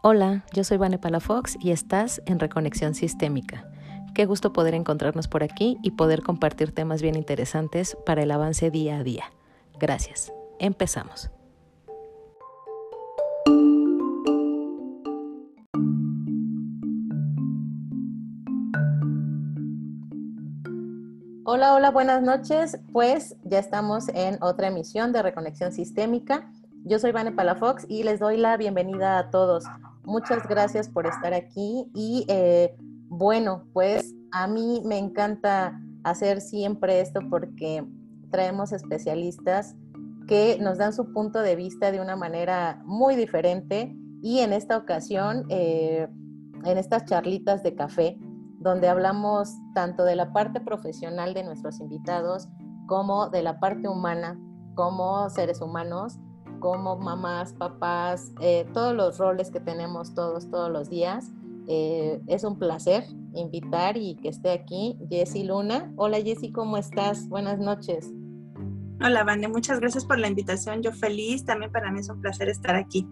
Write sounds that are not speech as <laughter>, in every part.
Hola, yo soy Vane Palafox y estás en Reconexión Sistémica. Qué gusto poder encontrarnos por aquí y poder compartir temas bien interesantes para el avance día a día. Gracias. Empezamos. Hola, hola, buenas noches. Pues ya estamos en otra emisión de Reconexión Sistémica. Yo soy Vane Palafox y les doy la bienvenida a todos. Muchas gracias por estar aquí y eh, bueno, pues a mí me encanta hacer siempre esto porque traemos especialistas que nos dan su punto de vista de una manera muy diferente y en esta ocasión, eh, en estas charlitas de café, donde hablamos tanto de la parte profesional de nuestros invitados como de la parte humana, como seres humanos, como mamás, papás, eh, todos los roles que tenemos todos, todos los días. Eh, es un placer invitar y que esté aquí Jessy Luna. Hola Jessy, ¿cómo estás? Buenas noches. Hola Vane, muchas gracias por la invitación. Yo feliz, también para mí es un placer estar aquí.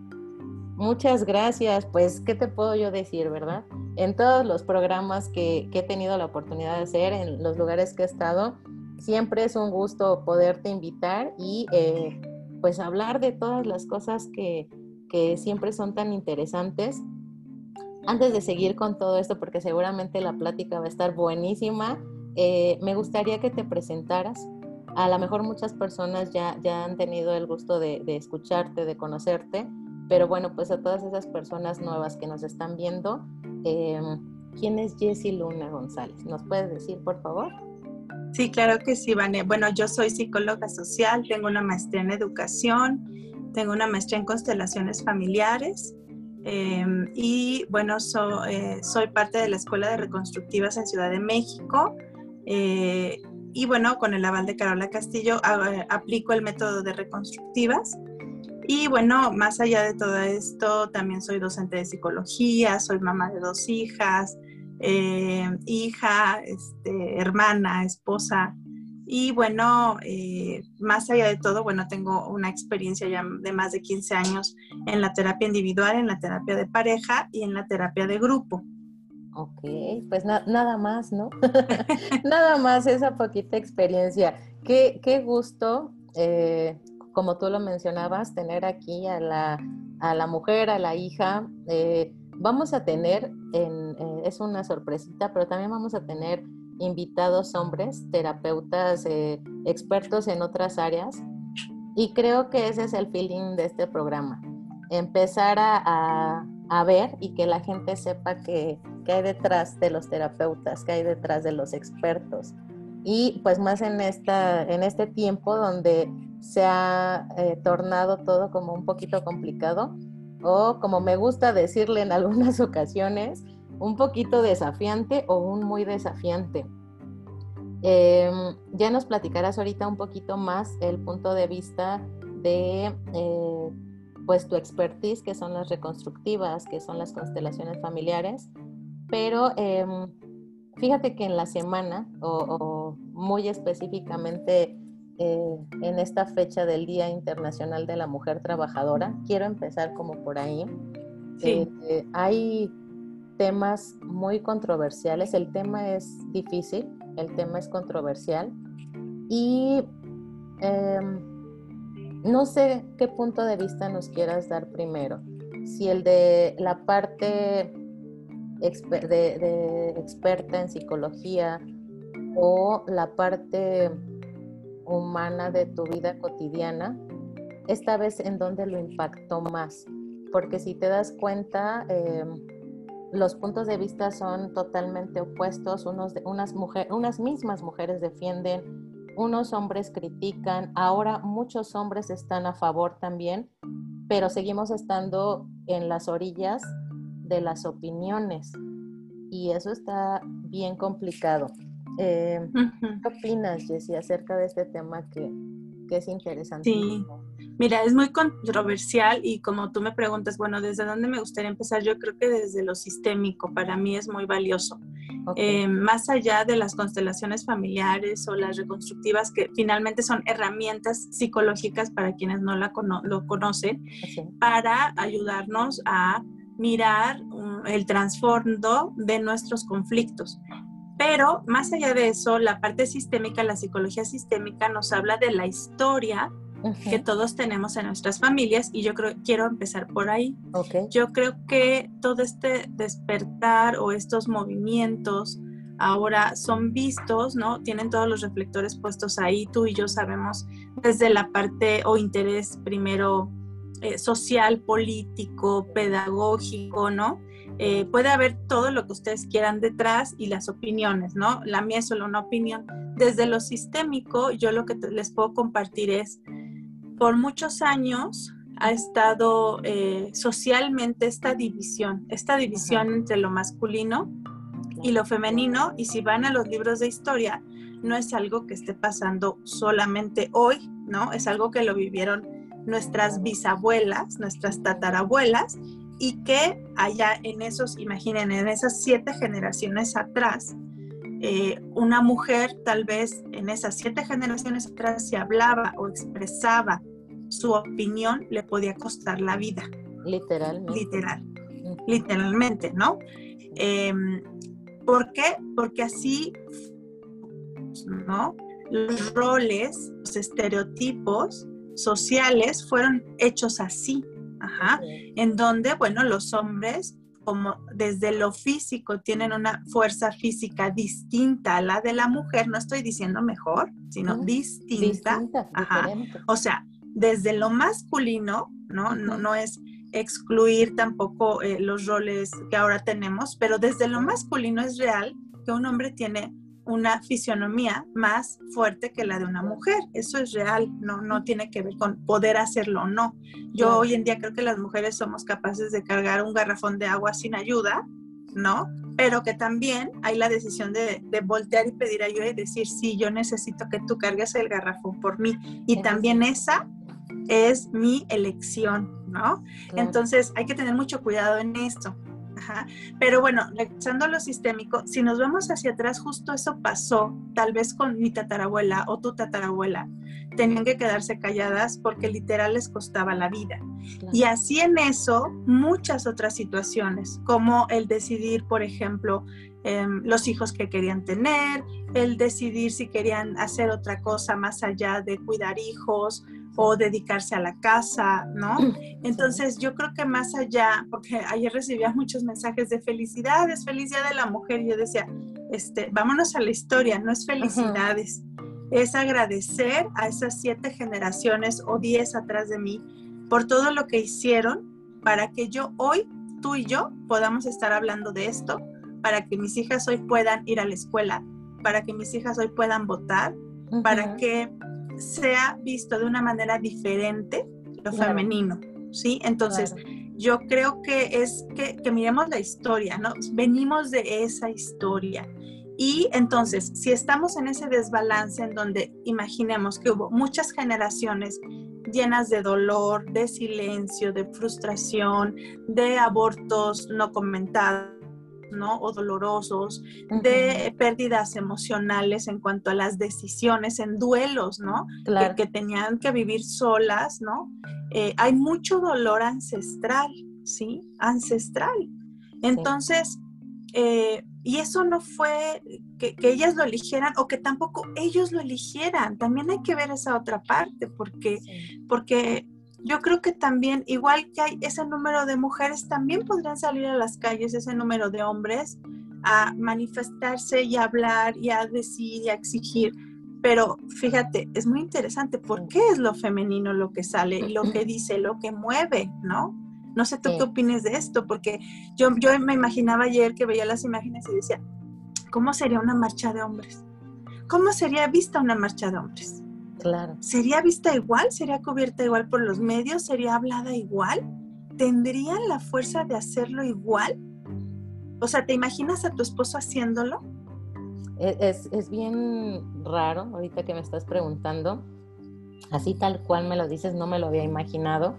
Muchas gracias. Pues, ¿qué te puedo yo decir, verdad? En todos los programas que, he tenido la oportunidad de hacer, en los lugares que he estado, siempre es un gusto poderte invitar y eh, pues hablar de todas las cosas que, que siempre son tan interesantes. Antes de seguir con todo esto, porque seguramente la plática va a estar buenísima, eh, me gustaría que te presentaras. A lo mejor muchas personas ya, ya han tenido el gusto de, escucharte, de conocerte, pero bueno, pues a todas esas personas nuevas que nos están viendo, eh, ¿quién es Jessie Luna González? ¿Nos puedes decir, por favor? Sí, claro que sí, Vane. Bueno, yo soy psicóloga social, tengo una maestría en educación, tengo una maestría en constelaciones familiares em, y bueno, eh, soy parte de la Escuela de Reconstructivas en Ciudad de México. Eh, y bueno, con el aval de Carola Castillo aplico el método de reconstructivas y bueno, más allá de todo esto, también soy docente de psicología, soy mamá de dos hijas, eh, hija, este, hermana, esposa. Y bueno, eh, más allá de todo, bueno, tengo una experiencia ya de más de 15 años en la terapia individual, en la terapia de pareja y en la terapia de grupo. Ok, pues nada más, ¿no? <laughs> nada más esa poquita experiencia. Qué, qué gusto eh, como tú lo mencionabas, tener aquí a la, a la mujer, a la hija. Eh, vamos a tener, en, eh, es una sorpresita, pero también vamos a tener invitados hombres, terapeutas, eh, expertos en otras áreas. Y creo que ese es el feeling de este programa. Empezar a, a, ver y que la gente sepa que, que hay detrás de los terapeutas, que hay detrás de los expertos y pues más en, esta, en este tiempo donde se ha eh, tornado todo como un poquito complicado o como me gusta decirle en algunas <laughs> ocasiones, un poquito desafiante o un muy desafiante. Em, ya nos platicarás ahorita un poquito más el punto de vista de eh, pues tu expertise, que son las reconstructivas, que son las constelaciones familiares, pero em, Fíjate que en la semana, o, muy específicamente eh, en esta fecha del Día Internacional de la Mujer Trabajadora, quiero empezar como por ahí. Sí. Eh, hay temas muy controversiales, el tema es difícil, el tema es controversial y em, no sé qué punto de vista nos quieras dar primero. Si el de la parte de, experta en psicología o la parte humana de tu vida cotidiana, esta vez en donde lo impactó más. Porque si te das cuenta, em, los puntos de vista son totalmente opuestos. Unos unas, unas mismas mujeres defienden, unos hombres critican, ahora muchos hombres están a favor también, pero seguimos estando en las orillas de las opiniones y eso está bien complicado. Eh, ¿Qué opinas, Jessie, acerca de este tema que, que es interesante? Sí, mira, es muy controversial y como tú me preguntas, bueno, ¿desde dónde me gustaría empezar? Yo creo que desde lo sistémico, para mí es muy valioso. Eh, más allá de las constelaciones familiares o las reconstructivas, que finalmente son herramientas psicológicas para quienes no la lo conocen, para ayudarnos a mirar el trasfondo de nuestros conflictos. Pero más allá de eso, la parte sistémica, la psicología sistémica nos habla de la historia que todos tenemos en nuestras familias y yo creo quiero empezar por ahí. Yo creo que todo este despertar o estos movimientos ahora son vistos, ¿no? Tienen todos los reflectores puestos ahí. Tú y yo sabemos desde la parte o interés primero eh, social, político, pedagógico, ¿no? Eh, puede haber todo lo que ustedes quieran detrás y las opiniones, ¿no? La mía es solo una opinión. Desde lo sistémico, yo lo que les puedo compartir es, por muchos años ha estado eh, socialmente esta división, esta división entre lo masculino y lo femenino, y si van a los libros de historia, no es algo que esté pasando solamente hoy, ¿no? Es algo que lo vivieron nuestras bisabuelas, nuestras tatarabuelas, y que allá en esos, imaginen, en esas siete generaciones atrás, eh, una mujer tal vez en esas siete generaciones atrás si hablaba o expresaba su opinión le podía costar la vida. Literalmente. Literal. Literalmente, ¿no? Em, ¿Por qué? Porque así, ¿no? Los roles, los estereotipos sociales fueron hechos así, Ajá, en donde, bueno, los hombres como desde lo físico tienen una fuerza física distinta a la de la mujer, no estoy diciendo mejor, sino distinta. Ajá. O sea, desde lo masculino, ¿no? No, no es excluir tampoco eh, los roles que ahora tenemos, pero desde lo masculino es real que un hombre tiene una fisionomía más fuerte que la de una mujer. Eso es real, no, no tiene que ver con poder hacerlo o no. Yo hoy en día creo que las mujeres somos capaces de cargar un garrafón de agua sin ayuda, ¿no? Pero que también hay la decisión de, voltear y pedir ayuda y decir, sí, yo necesito que tú cargues el garrafón por mí. Y también esa es mi elección, ¿no? Entonces hay que tener mucho cuidado en esto. Pero bueno, regresando a lo sistémico, si nos vemos hacia atrás, justo eso pasó, tal vez con mi tatarabuela o tu tatarabuela. Tenían que quedarse calladas porque literal les costaba la vida. Y así en eso, muchas otras situaciones, como el decidir, por ejemplo, em, los hijos que querían tener, el decidir si querían hacer otra cosa más allá de cuidar hijos o dedicarse a la casa, ¿no? Entonces yo creo que más allá, porque ayer recibía muchos mensajes de felicidades, feliz día de la mujer, y yo decía, este, vámonos a la historia, no es felicidades, es agradecer a esas siete generaciones o diez atrás de mí por todo lo que hicieron para que yo hoy, tú y yo, podamos estar hablando de esto, para que mis hijas hoy puedan ir a la escuela, para que mis hijas hoy puedan votar, para que sea visto de una manera diferente lo femenino, ¿sí? Entonces, yo creo que es que, que, miremos la historia, ¿no? Venimos de esa historia. Y entonces, si estamos en ese desbalance en donde imaginemos que hubo muchas generaciones llenas de dolor, de silencio, de frustración, de abortos no comentados, ¿no? O dolorosos, de pérdidas emocionales en cuanto a las decisiones, en duelos, ¿no? Que, tenían que vivir solas, ¿no? Eh, hay mucho dolor ancestral, ¿sí? Ancestral. Entonces, eh, y eso no fue que, ellas lo eligieran o que tampoco ellos lo eligieran. También hay que ver esa otra parte, porque, porque yo creo que también, igual que hay ese número de mujeres, también podrían salir a las calles ese número de hombres a manifestarse y a hablar y a decir y a exigir. Pero fíjate, es muy interesante, ¿por qué es lo femenino lo que sale, lo que dice, lo que mueve, ¿no? No sé tú qué opines de esto, porque yo, yo me imaginaba ayer que veía las imágenes y decía, ¿cómo sería una marcha de hombres? ¿Cómo sería vista una marcha de hombres? Claro. ¿Sería vista igual? ¿Sería cubierta igual por los medios? ¿Sería hablada igual? ¿Tendrían la fuerza de hacerlo igual? O sea, ¿te imaginas a tu esposo haciéndolo? E, es, bien raro ahorita que me estás preguntando. Así tal cual me lo dices, no me lo había imaginado.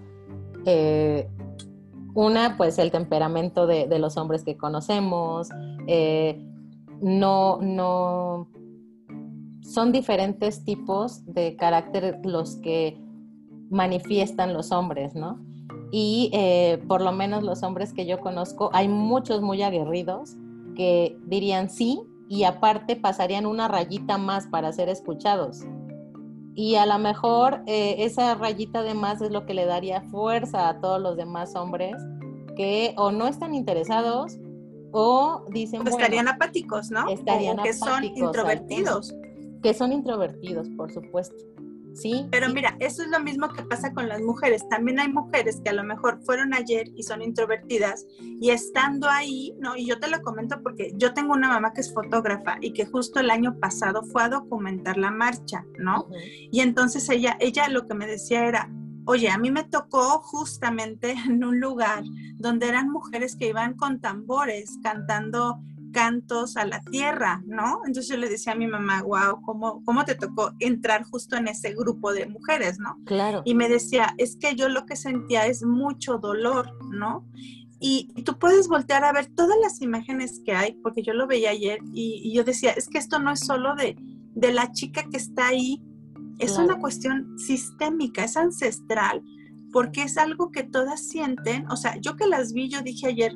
Eh, una, pues el temperamento de, los hombres que conocemos. Eh, no, no, son diferentes tipos de carácter los que manifiestan los hombres, ¿no? y eh, por lo menos los hombres que yo conozco, hay muchos muy aguerridos que dirían sí y aparte pasarían una rayita más para ser escuchados. Y a lo mejor eh, esa rayita de más es lo que le daría fuerza a todos los demás hombres que o no están interesados o dicen... que estarían apáticos, ¿no? Estarían o que son introvertidos. Que son introvertidos, por supuesto. Sí. Pero mira, eso es lo mismo que pasa con las mujeres. También hay mujeres que a lo mejor fueron ayer y son introvertidas y estando ahí, ¿no? Y yo te lo comento porque yo tengo una mamá que es fotógrafa y que justo el año pasado fue a documentar la marcha, ¿no? Y entonces ella, ella lo que me decía era, oye, a mí me tocó justamente <laughs> en un lugar donde eran mujeres que iban con tambores cantando cantos a la tierra, ¿no? Entonces yo le decía a mi mamá, wow, ¿cómo, ¿cómo te tocó entrar justo en ese grupo de mujeres, ¿no? Claro. Y me decía, es que yo lo que sentía es mucho dolor, ¿no? Y, tú puedes voltear a ver todas las imágenes que hay, porque yo lo veía ayer y, yo decía, es que esto no es solo de, de la chica que está ahí, es una cuestión sistémica, es ancestral, porque es algo que todas sienten, o sea, yo que las vi, yo dije ayer,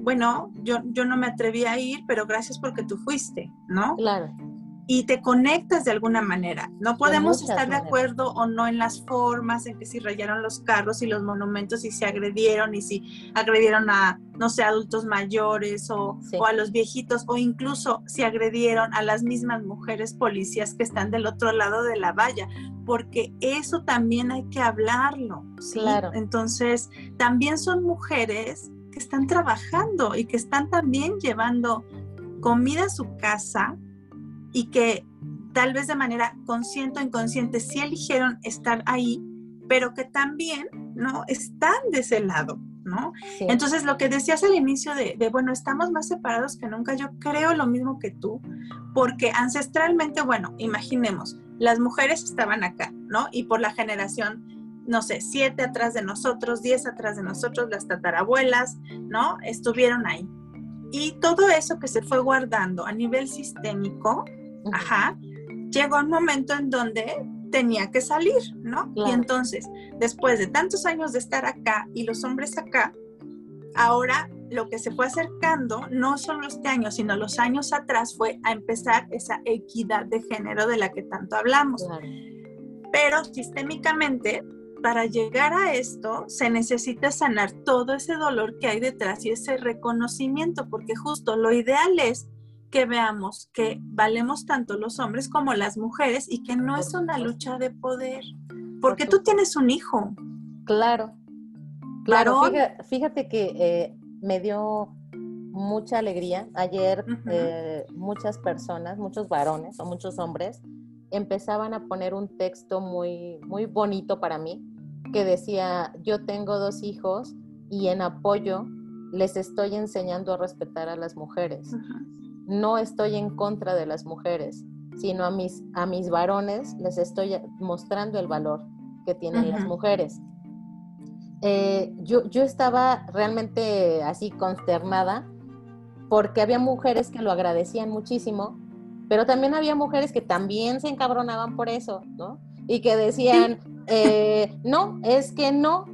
bueno, yo, yo no me atreví a ir, pero gracias porque tú fuiste, ¿no? Claro. Y te conectas de alguna manera. No podemos estar de acuerdo o no en las formas, en que si rayaron los carros y los monumentos y se agredieron y si agredieron a, no sé, adultos mayores o, o a los viejitos o incluso si agredieron a las mismas mujeres policías que están del otro lado de la valla, porque eso también hay que hablarlo. Claro. Entonces, también son mujeres que están trabajando y que están también llevando comida a su casa y que tal vez de manera consciente o inconsciente sí eligieron estar ahí, pero que también, ¿no? Están de ese lado, ¿no? Entonces, lo que decías al inicio de, de, bueno, estamos más separados que nunca, yo creo lo mismo que tú, porque ancestralmente, bueno, imaginemos, las mujeres estaban acá, ¿no? Y por la generación no sé, siete atrás de nosotros, diez atrás de nosotros, las tatarabuelas, ¿no? Estuvieron ahí. Y todo eso que se fue guardando a nivel sistémico, ajá, llegó un momento en donde tenía que salir, ¿no? Y entonces, después de tantos años de estar acá y los hombres acá, ahora lo que se fue acercando, no solo este año, sino los años atrás, fue a empezar esa equidad de género de la que tanto hablamos. Pero sistémicamente para llegar a esto se necesita sanar todo ese dolor que hay detrás y ese reconocimiento, porque justo lo ideal es que veamos que valemos tanto los hombres como las mujeres y que no es una lucha de poder, porque tú tienes un hijo. Claro, claro. Fíjate, que eh, me dio mucha alegría. Ayer eh, muchas personas, muchos varones o muchos hombres, empezaban a poner un texto muy, muy bonito para mí, que decía, yo tengo dos hijos y en apoyo les estoy enseñando a respetar a las mujeres. No estoy en contra de las mujeres, sino a mis, a mis varones les estoy mostrando el valor que tienen las mujeres. Eh, yo, yo estaba realmente así consternada porque había mujeres que lo agradecían muchísimo, pero también había mujeres que también se encabronaban por eso, ¿no? Y que decían, eh, no, es que no.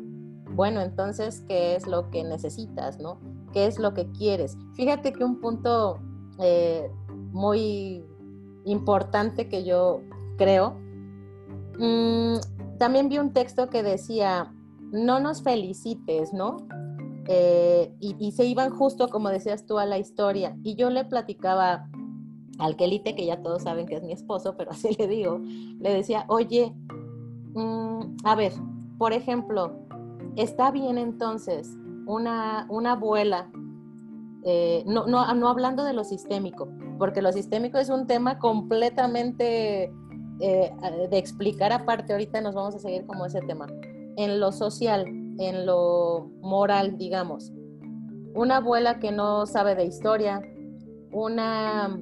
Bueno, entonces, ¿qué es lo que necesitas, no? ¿Qué es lo que quieres? Fíjate que un punto eh, muy importante que yo creo, mm, también vi un texto que decía, no nos felicites, ¿no? Eh, y, y, se iban justo, como decías tú, a la historia. Y yo le platicaba al Quelite, que ya todos saben que es mi esposo, pero así le digo, le decía, oye, mm, a ver, por ejemplo, está bien entonces una, una abuela, eh, no, no, no, hablando de lo sistémico, porque lo sistémico es un tema completamente eh, de explicar aparte, ahorita nos vamos a seguir como ese tema, en lo social, en lo moral, digamos. Una abuela que no sabe de historia, una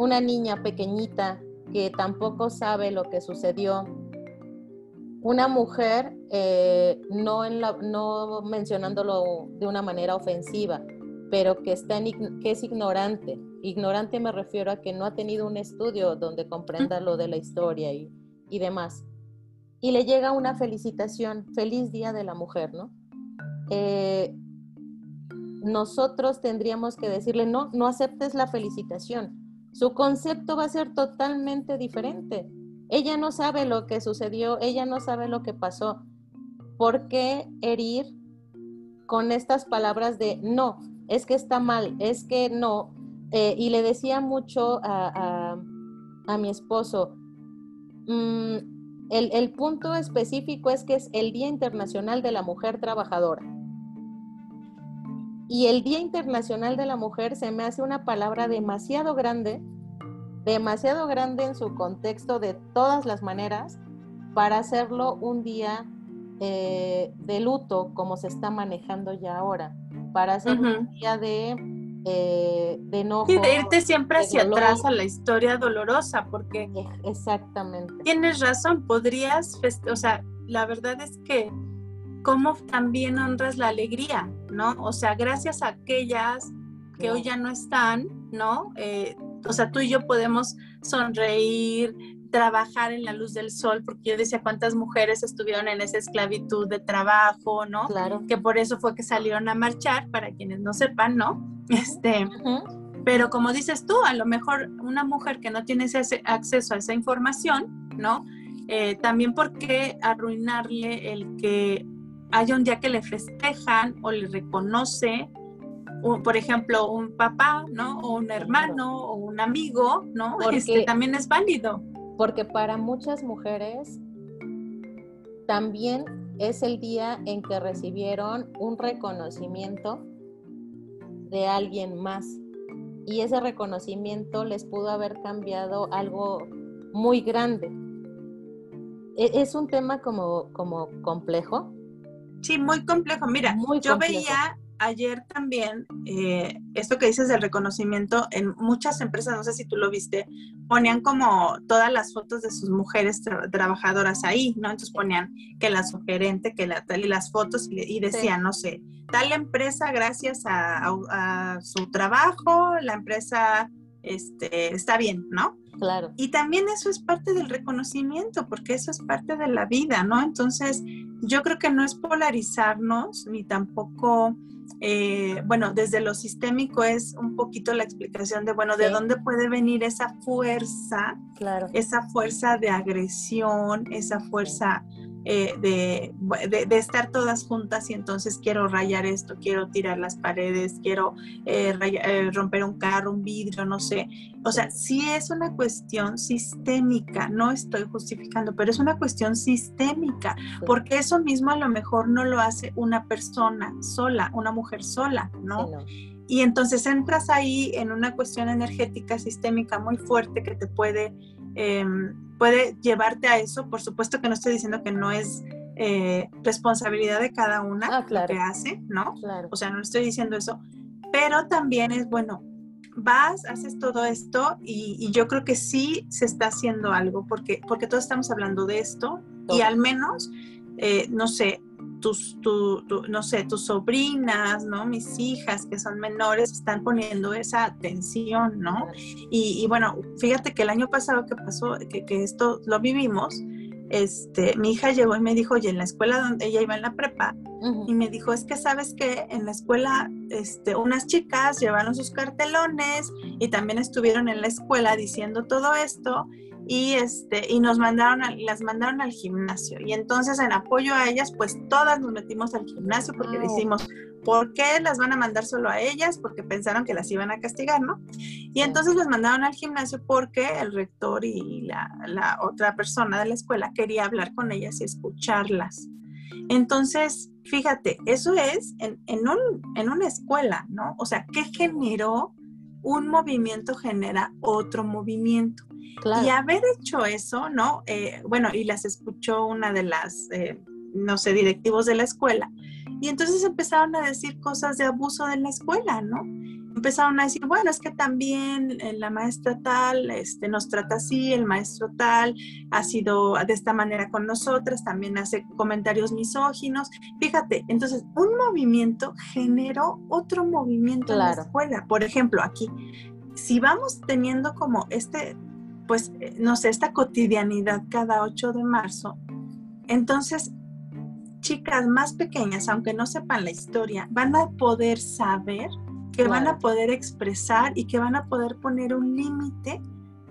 una niña pequeñita que tampoco sabe lo que sucedió, una mujer, eh, no, en la, no mencionándolo de una manera ofensiva, pero que, está en, que es ignorante. Ignorante me refiero a que no ha tenido un estudio donde comprenda lo de la historia y, y demás. Y le llega una felicitación, feliz Día de la Mujer, ¿no? eh, nosotros tendríamos que decirle, no, no aceptes la felicitación. Su concepto va a ser totalmente diferente. Ella no sabe lo que sucedió, ella no sabe lo que pasó. ¿Por qué herir con estas palabras de no, es que está mal, es que no? Eh, y le decía mucho a, mi esposo, mm, el, el punto específico es que es el Día Internacional de la Mujer Trabajadora. Y el Día Internacional de la Mujer se me hace una palabra demasiado grande, demasiado grande en su contexto de todas las maneras, para hacerlo un día eh, de luto como se está manejando ya ahora, para hacerlo un día de, eh, de enojo. Y de irte siempre hacia atrás a la historia dolorosa, porque... Exactamente. Tienes razón, podrías, o sea, la verdad es que cómo también honras la alegría, ¿no? O sea, gracias a aquellas que hoy ya no están, ¿no? Eh, o sea, tú y yo podemos sonreír, trabajar en la luz del sol, porque yo decía cuántas mujeres estuvieron en esa esclavitud de trabajo, ¿no? Claro. Que por eso fue que salieron a marchar, para quienes no sepan, ¿no? Este, pero como dices tú, a lo mejor una mujer que no tiene ese acceso a esa información, ¿no? Eh, también por qué arruinarle el que haya un día que le festejan o le reconoce, por ejemplo, un papá, ¿no? O un hermano o un amigo, ¿no? <laughs> Porque, este también es válido. Porque para muchas mujeres también es el día en que recibieron un reconocimiento de alguien más. Y ese reconocimiento les pudo haber cambiado algo muy grande. E, es un tema como, como complejo, Sí, muy complejo. Mira, yo veía ayer también eh, esto que dices del reconocimiento en muchas empresas, no sé si tú lo viste, ponían como todas las fotos de sus mujeres trabajadoras ahí, ¿no? Entonces ponían que la sugerente, que la tal y las fotos y, decían, no sé, tal empresa gracias a, su trabajo, la empresa este, está bien, ¿no? Claro. Y también eso es parte del reconocimiento, porque eso es parte de la vida, ¿no? Entonces, yo creo que no es polarizarnos, ni tampoco, eh, bueno, desde lo sistémico es un poquito la explicación de, bueno, de dónde puede venir esa fuerza, claro. esa fuerza de agresión, esa fuerza eh, de, de, estar todas juntas y entonces quiero rayar esto, quiero tirar las paredes, quiero eh, eh, romper un carro, un vidrio, no sé. O sea, sí es una cuestión sistémica, no estoy justificando, pero es una cuestión sistémica, porque eso mismo a lo mejor no lo hace una persona sola, una mujer sola, ¿no? Y entonces entras ahí en una cuestión energética sistémica muy fuerte que te puede Em, puede llevarte a eso. Por supuesto que no estoy diciendo que no es eh, responsabilidad de cada una ah, lo que hace, ¿no? Claro. O sea, no estoy diciendo eso, pero también es bueno. Vas, haces todo esto y, yo creo que sí se está haciendo algo porque, porque todos estamos hablando de esto y al menos, eh, no sé, tus, tu, no sé, tus sobrinas, ¿no? Mis hijas que son menores están poniendo esa atención, ¿no? Y, bueno, fíjate que el año pasado que pasó, que, que, esto lo vivimos, este, mi hija llegó y me dijo, oye, en la escuela donde ella iba en la prepa, y me dijo, es que sabes que en la escuela, este, unas chicas llevaron sus cartelones y también estuvieron en la escuela diciendo todo esto y este y nos mandaron las mandaron al gimnasio y entonces en apoyo a ellas pues todas nos metimos al gimnasio porque decimos ¿por qué las van a mandar solo a ellas? Porque pensaron que las iban a castigar, ¿no? Y entonces las mandaron al gimnasio porque el rector y la, otra persona de la escuela quería hablar con ellas y escucharlas. Entonces, fíjate, eso es en, en, un, en una escuela, ¿no? O sea, ¿qué generó? Un movimiento genera otro movimiento. Y haber hecho eso, ¿no? Eh, bueno, y las escuchó una de las, eh, no sé, directivos de la escuela. Y entonces empezaron a decir cosas de abuso de la escuela, ¿no? Empezaron a decir, bueno, es que también eh, la maestra tal este, nos trata así, el maestro tal ha sido de esta manera con nosotras, también hace comentarios misóginos. Fíjate, entonces un movimiento generó otro movimiento en la escuela. Por ejemplo, aquí, si vamos teniendo como este pues, eh, no sé, esta cotidianidad cada 8 de marzo, entonces chicas más pequeñas, aunque no sepan la historia, van a poder saber, que van a poder expresar y que van a poder poner un límite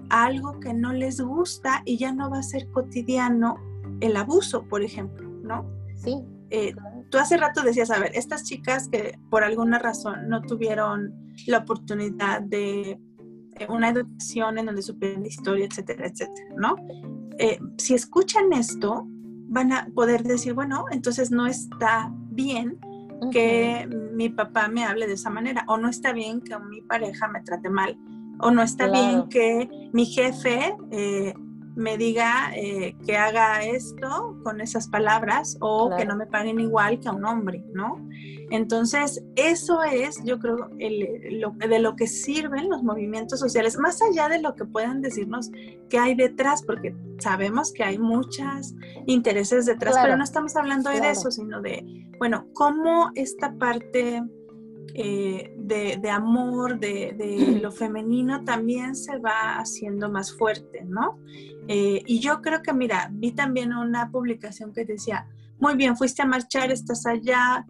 a algo que no les gusta y ya no va a ser cotidiano el abuso, por ejemplo, ¿no? Sí. Eh, tú hace rato decías, a ver, estas chicas que por alguna razón no tuvieron la oportunidad de una educación en donde supieran historia, etcétera, etcétera, ¿no? Eh, si escuchan esto, van a poder decir, bueno, entonces no está bien que mi papá me hable de esa manera, o no está bien que mi pareja me trate mal, o no está bien que mi jefe eh, me diga eh, que haga esto con esas palabras o que no me paguen igual que a un hombre, ¿no? Entonces, eso es, yo creo, de lo que sirven los movimientos sociales, más allá de lo que puedan decirnos que hay detrás, porque sabemos que hay muchos intereses detrás, pero no estamos hablando de eso, sino de, bueno, cómo esta parte eh, de, amor, de, lo femenino, también se va haciendo más fuerte, ¿no? Eh, y yo creo que, mira, vi también una publicación que decía, muy bien, fuiste a marchar, estás allá,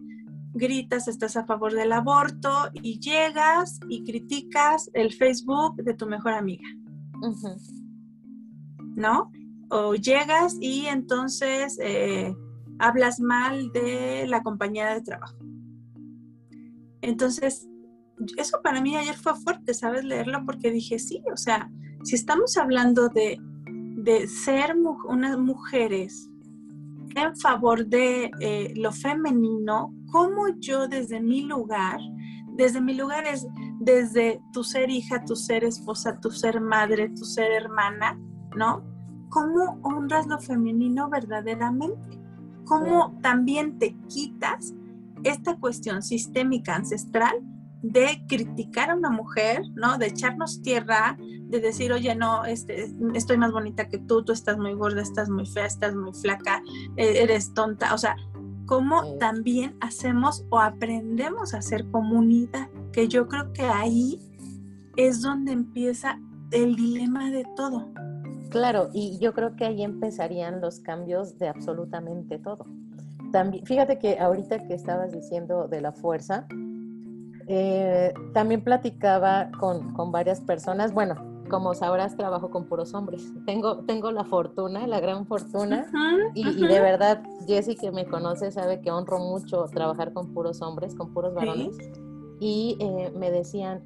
gritas, estás a favor del aborto y llegas y criticas el Facebook de tu mejor amiga. ¿No? O llegas y entonces eh, hablas mal de la compañera de trabajo. Entonces, eso para mí ayer fue fuerte, ¿sabes? Leerlo porque dije, sí, o sea, si estamos hablando de, ser unas mujeres en favor de eh, lo femenino, ¿cómo yo desde mi lugar, desde mi lugar es desde tu ser hija, tu ser esposa, tu ser madre, tu ser hermana, ¿no? ¿Cómo honras lo femenino verdaderamente? ¿Cómo también te quitas esta cuestión sistémica ancestral de criticar a una mujer, ¿no? De echarnos tierra, de decir, oye, no, este, estoy más bonita que tú, tú estás muy gorda, estás muy fea, estás muy flaca, e, eres tonta. O sea, cómo también hacemos o aprendemos a ser comunidad, que yo creo que ahí es donde empieza el dilema de todo. Claro, y yo creo que ahí empezarían los cambios de absolutamente todo. También, fíjate que ahorita que estabas diciendo de la fuerza, eh, también platicaba con, con, varias personas. Bueno, como sabrás, trabajo con puros hombres. Tengo, tengo la fortuna, la gran fortuna. y, de verdad, Jessie, que me conoce, sabe que honro mucho trabajar con puros hombres, con puros varones. Y eh, me decían,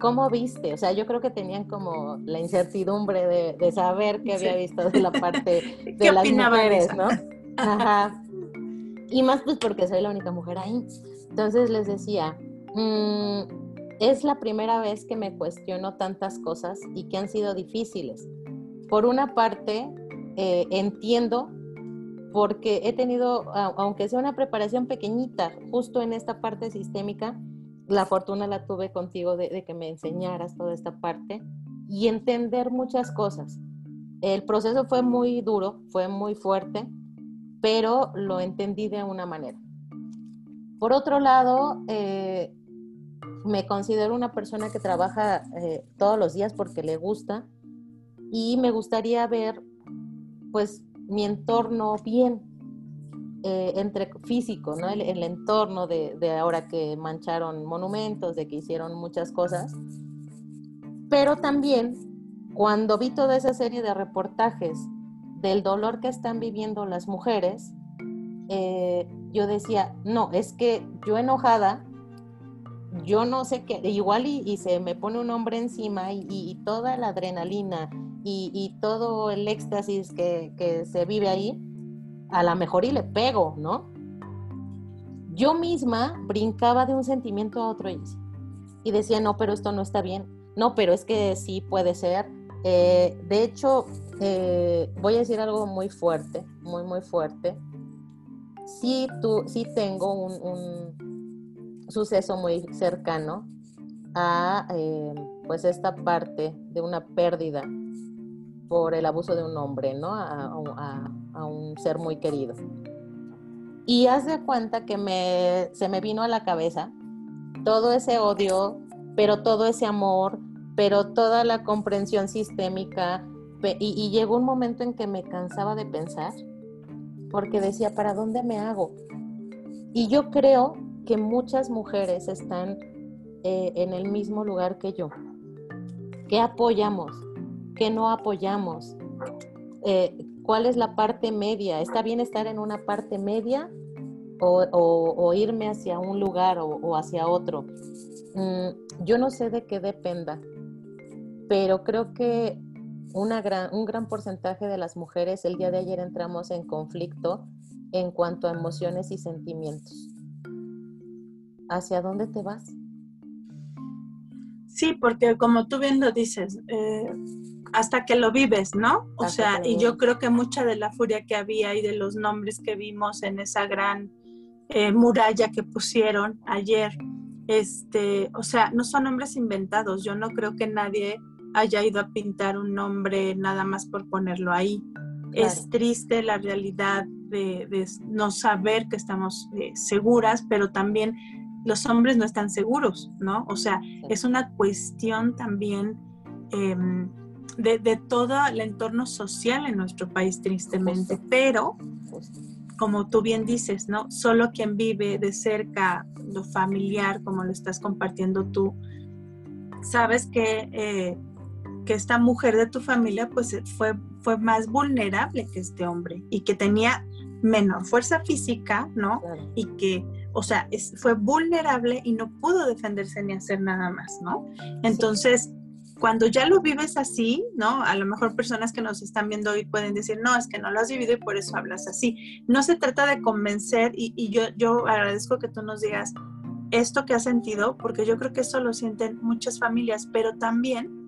¿cómo viste? O sea, yo creo que tenían como la incertidumbre de, de saber qué había visto de la parte <laughs> de las mujeres, ¿no? <laughs> Ajá. Y más pues porque soy la única mujer ahí. Entonces les decía, mm, es la primera vez que me cuestiono tantas cosas y que han sido difíciles. Por una parte, eh, entiendo porque he tenido, aunque sea una preparación pequeñita, justo en esta parte sistémica, la fortuna la tuve contigo de, de que me enseñaras toda esta parte y entender muchas cosas. El proceso fue muy duro, fue muy fuerte, pero lo entendí de una manera. Por otro lado, eh, me considero una persona que trabaja eh, todos los días porque le gusta y me gustaría ver pues mi entorno bien, eh, entre físico, ¿no? El, entorno de, de, ahora que mancharon monumentos, de que hicieron muchas cosas, pero también cuando vi toda esa serie de reportajes del dolor que están viviendo las mujeres, eh, yo decía, no, es que yo enojada, yo no sé qué, igual y, se me pone un hombre encima y, toda la adrenalina y, todo el éxtasis que, se vive ahí, a lo mejor y le pego, ¿no? Yo misma brincaba de un sentimiento a otro y decía, no, pero esto no está bien, no, pero es que sí puede ser. Eh, de hecho, eh, voy a decir algo muy fuerte, muy, muy fuerte. Sí, tú, sí tengo un, suceso muy cercano a eh, pues esta parte de una pérdida por el abuso de un hombre, ¿no? A, un ser muy querido. Y haz de cuenta que me, se me vino a la cabeza todo ese odio, pero todo ese amor, pero toda la comprensión sistémica, y, llegó un momento en que me cansaba de pensar porque decía, ¿para dónde me hago? Y yo creo que muchas mujeres están eh, en el mismo lugar que yo. ¿Qué apoyamos? ¿Qué no apoyamos? Eh, ¿Cuál es la parte media? ¿Está bien estar en una parte media o, irme hacia un lugar o, hacia otro? Mm, yo no sé de qué dependa, pero creo que una gran, un gran porcentaje de las mujeres el día de ayer entramos en conflicto en cuanto a emociones y sentimientos. ¿Hacia dónde te vas? Sí, porque como tú bien lo dices, eh, hasta que lo vives, ¿no? O sea, y yo creo que mucha de la furia que había y de los nombres que vimos en esa gran eh, muralla que pusieron ayer, este, o sea, no son nombres inventados. Yo no creo que nadie haya ido a pintar un nombre nada más por ponerlo ahí. Es triste la realidad de, no saber que estamos eh, seguras, pero también los hombres no están seguros, ¿no? O sea, es una cuestión también em, de, todo el entorno social en nuestro país, tristemente, pero como tú bien dices, ¿no? Solo quien vive de cerca lo familiar, como lo estás compartiendo tú, sabes que eh, que esta mujer de tu familia pues eh, fue, fue más vulnerable que este hombre y que tenía menor fuerza física, ¿no? Y que, o sea, fue vulnerable y no pudo defenderse ni hacer nada más, ¿no? Entonces, cuando ya lo vives así, ¿no? A lo mejor personas que nos están viendo hoy pueden decir, no, es que no lo has vivido y por eso hablas así. No se trata de convencer y, y yo, yo agradezco que tú nos digas esto que has sentido, porque yo creo que eso lo sienten muchas familias, pero también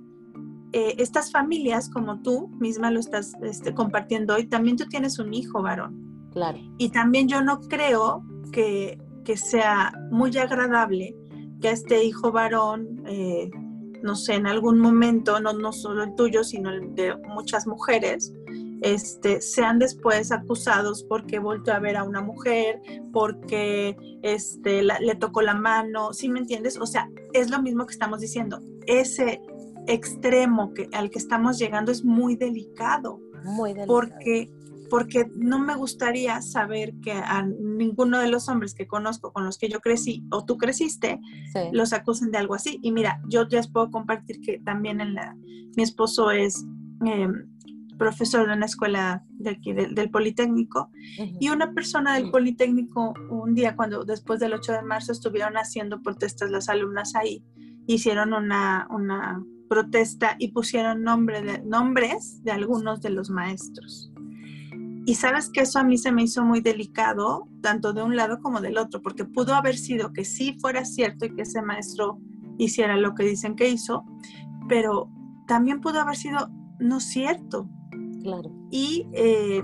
eh, estas familias, como tú misma lo estás este, compartiendo hoy, también tú tienes un hijo varón. Claro. Y también yo no creo que, sea muy agradable que este hijo varón, eh, no sé, en algún momento, no, no solo el tuyo, sino el de muchas mujeres, este, sean después acusados porque volvió a ver a una mujer, porque este, le tocó la mano, ¿sí me entiendes? O sea, es lo mismo que estamos diciendo. Ese, extremo que, al que estamos llegando es muy delicado. Muy delicado. Porque, porque no me gustaría saber que a ninguno de los hombres que conozco, con los que yo crecí o tú creciste, los acusen de algo así. Y mira, yo ya les puedo compartir que también en la, mi esposo es em, profesor de una escuela de aquí, del Politécnico, y una persona del Politécnico, un día cuando después del 8 de marzo estuvieron haciendo protestas las alumnas ahí, hicieron una, una protesta y pusieron nombre de, nombres de algunos de los maestros. Y sabes que eso a mí se me hizo muy delicado, tanto de un lado como del otro, porque pudo haber sido que sí fuera cierto y que ese maestro hiciera lo que dicen que hizo, pero también pudo haber sido no cierto. Claro. Y, eh,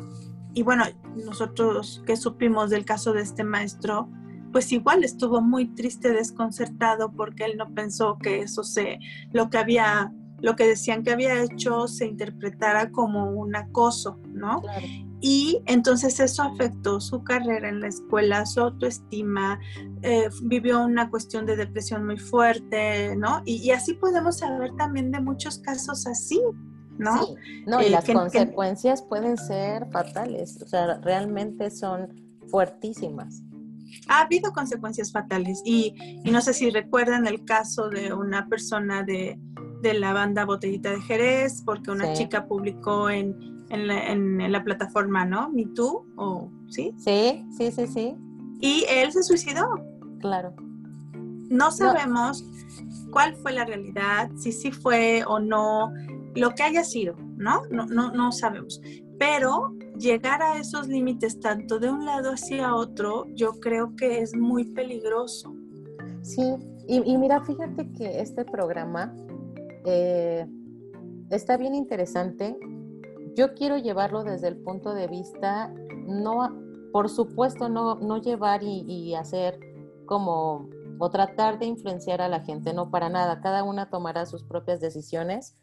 y bueno, nosotros que supimos del caso de este maestro, pues igual estuvo muy triste, desconcertado, porque él no pensó que eso se, lo que había, lo que decían que había hecho se interpretara como un acoso, ¿no? Y entonces eso afectó su carrera en la escuela, su autoestima, eh, vivió una cuestión de depresión muy fuerte, ¿no? Y, así podemos saber también de muchos casos así, ¿no? Sí, no, y eh, las consecuencias pueden ser fatales, o sea, realmente son fuertísimas ha habido consecuencias fatales y, no sé si recuerdan el caso de una persona de, la banda Botellita de Jerez, porque una chica publicó en, la, plataforma, ¿no? Me Too, o, ¿sí? Sí, sí, sí, sí. Y él se suicidó. Claro. No sabemos cuál fue la realidad, si sí fue o no, lo que haya sido, ¿no? No, no, no sabemos. Pero llegar a esos límites tanto de un lado hacia otro, yo creo que es muy peligroso. Sí, y, mira, fíjate que este programa eh, está bien interesante. Yo quiero llevarlo desde el punto de vista, no, por supuesto, no, no llevar y, y hacer como o tratar de influenciar a la gente, no para nada, cada una tomará sus propias decisiones,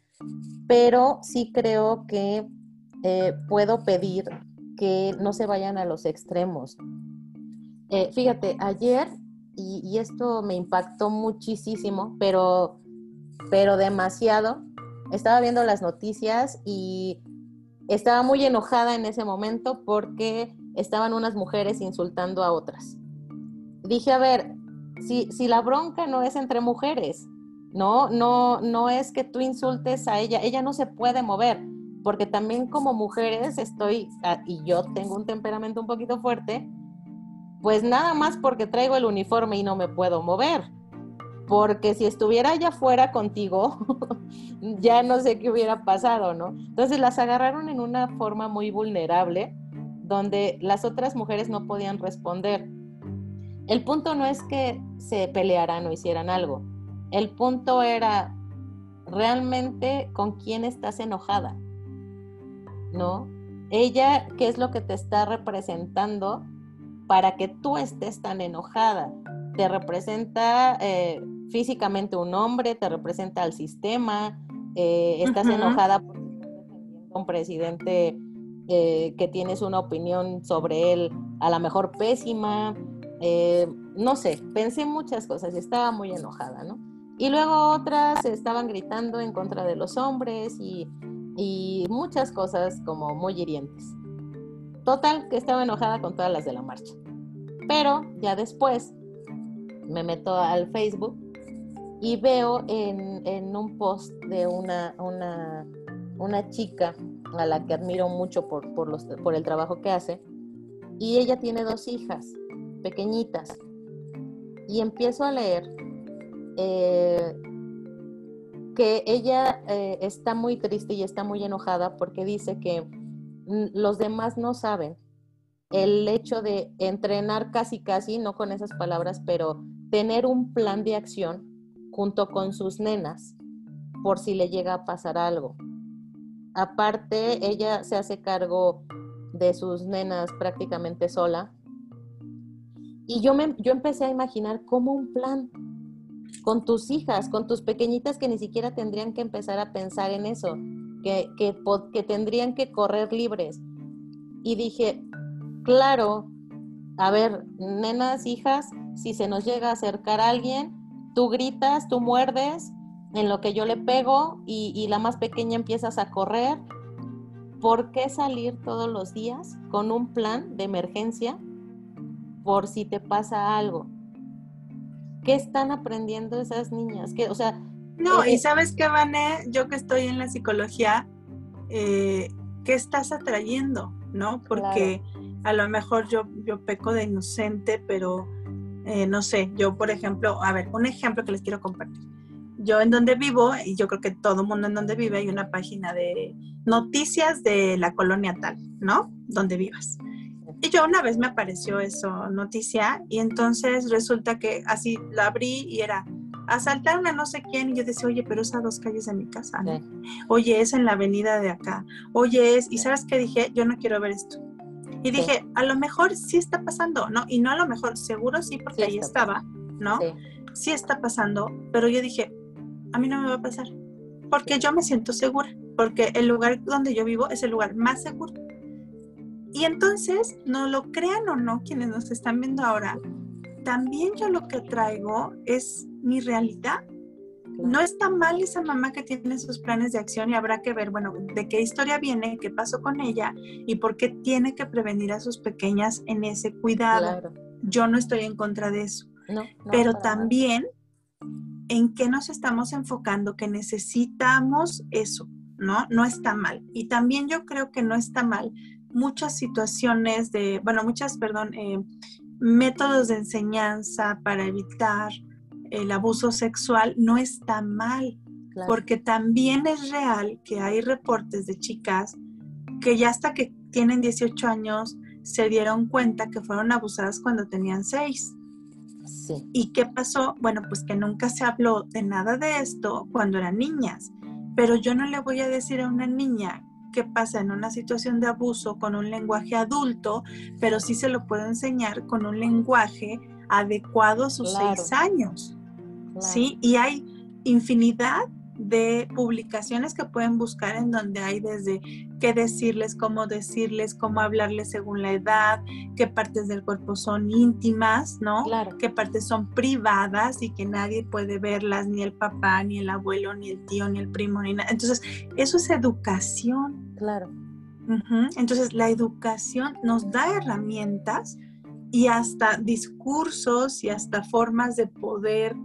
pero sí creo que eh, puedo pedir que no se vayan a los extremos. Eh, fíjate, ayer, y, esto me impactó muchísimo, pero, pero demasiado, estaba viendo las noticias y estaba muy enojada en ese momento porque estaban unas mujeres insultando a otras. Dije, a ver, si, si la bronca no es entre mujeres, no, no, no es que tú insultes a ella, ella no se puede mover, porque también como mujeres estoy, ah, y yo tengo un temperamento un poquito fuerte, pues nada más porque traigo el uniforme y no me puedo mover. Porque si estuviera allá afuera contigo, <laughs> ya no sé qué hubiera pasado, ¿no? Entonces las agarraron en una forma muy vulnerable, donde las otras mujeres no podían responder. El punto no es que se pelearan o hicieran algo. El punto era realmente con quién estás enojada, ¿no? Ella, ¿qué es lo que te está representando para que tú estés tan enojada. Te representa eh, físicamente un hombre, te representa al sistema, eh, estás enojada porque estás defendiendo a un presidente eh, que tienes una opinión sobre él a lo mejor pésima. no sé, pensé muchas cosas y estaba muy enojada, ¿no? Y luego otras estaban gritando en contra de los hombres y, y muchas cosas como muy hirientes. Total, que estaba enojada con todas las de la marcha. Pero ya después me meto al Facebook y veo en, un post de una, una, chica a la que admiro mucho por, por, los, por el trabajo que hace, y ella tiene dos hijas pequeñitas. Y empiezo a leer eh, que ella eh, está muy triste y está muy enojada porque dice que los demás no saben el hecho de entrenar casi casi, no con esas palabras, pero tener un plan de acción junto con sus nenas por si le llega a pasar algo. Aparte, ella se hace cargo de sus nenas prácticamente sola. Y yo, me, yo empecé a imaginar como un plan con tus hijas, con tus pequeñitas que ni siquiera tendrían que empezar a pensar en eso que, que, tendrían que correr libres. Y dije, claro, a ver, nenas, hijas, si se nos llega a acercar alguien, tú gritas, tú muerdes, en lo que yo le pego y, y, la más pequeña empiezas a correr. ¿Por qué salir todos los días con un plan de emergencia por si te pasa algo? ¿Qué están aprendiendo esas niñas? ¿Qué, o sea, no, y sabes qué, Vané, yo que estoy en la psicología, eh, ¿qué estás atrayendo? ¿No? Porque a lo mejor yo, yo peco de inocente, pero eh, no sé, yo por ejemplo, a ver, un ejemplo que les quiero compartir. Yo en donde vivo, y yo creo que todo el mundo en donde vive, hay una página de noticias de la colonia tal, ¿no? Donde vivas. Y yo una vez me apareció eso, noticia, y entonces resulta que así la abrí y era asaltaron a no sé quién y yo decía, oye, pero es a dos calles de mi casa, Oye, es en la avenida de acá. Oye, es, y ¿sabes qué dije? Yo no quiero ver esto. Y dije, a lo mejor sí está pasando, ¿no? Y no a lo mejor, seguro sí, porque ahí estaba, ¿no? Sí. está pasando, pero yo dije, a mí no me va a pasar, porque yo me siento segura, porque el lugar donde yo vivo es el lugar más seguro. Y entonces, no lo crean o no quienes nos están viendo ahora, también yo lo que traigo es mi realidad. No está mal esa mamá que tiene sus planes de acción y habrá que ver, bueno, de qué historia viene, qué pasó con ella y por qué tiene que prevenir a sus pequeñas en ese cuidado. Yo no estoy en contra de eso. Pero también en qué nos estamos enfocando, que necesitamos eso, ¿no? No está mal. Y también yo creo que no está mal muchas situaciones de, bueno, muchas, perdón, eh, métodos de enseñanza para evitar el abuso sexual no está mal, porque también es real que hay reportes de chicas que ya hasta que tienen 18 años se dieron cuenta que fueron abusadas cuando tenían 6. ¿Y qué pasó? Bueno, pues que nunca se habló de nada de esto cuando eran niñas. Pero yo no le voy a decir a una niña qué pasa en una situación de abuso con un lenguaje adulto, pero sí se lo puedo enseñar con un lenguaje adecuado a sus seis años. ¿sí? Y hay infinidad de publicaciones que pueden buscar en donde hay desde qué decirles, cómo decirles, cómo hablarles según la edad, qué partes del cuerpo son íntimas, ¿no? Qué partes son privadas y que nadie puede verlas, ni el papá, ni el abuelo, ni el tío, ni el primo, ni nada. Entonces, eso es educación. Claro. Entonces, la educación nos da herramientas y hasta discursos y hasta formas de poder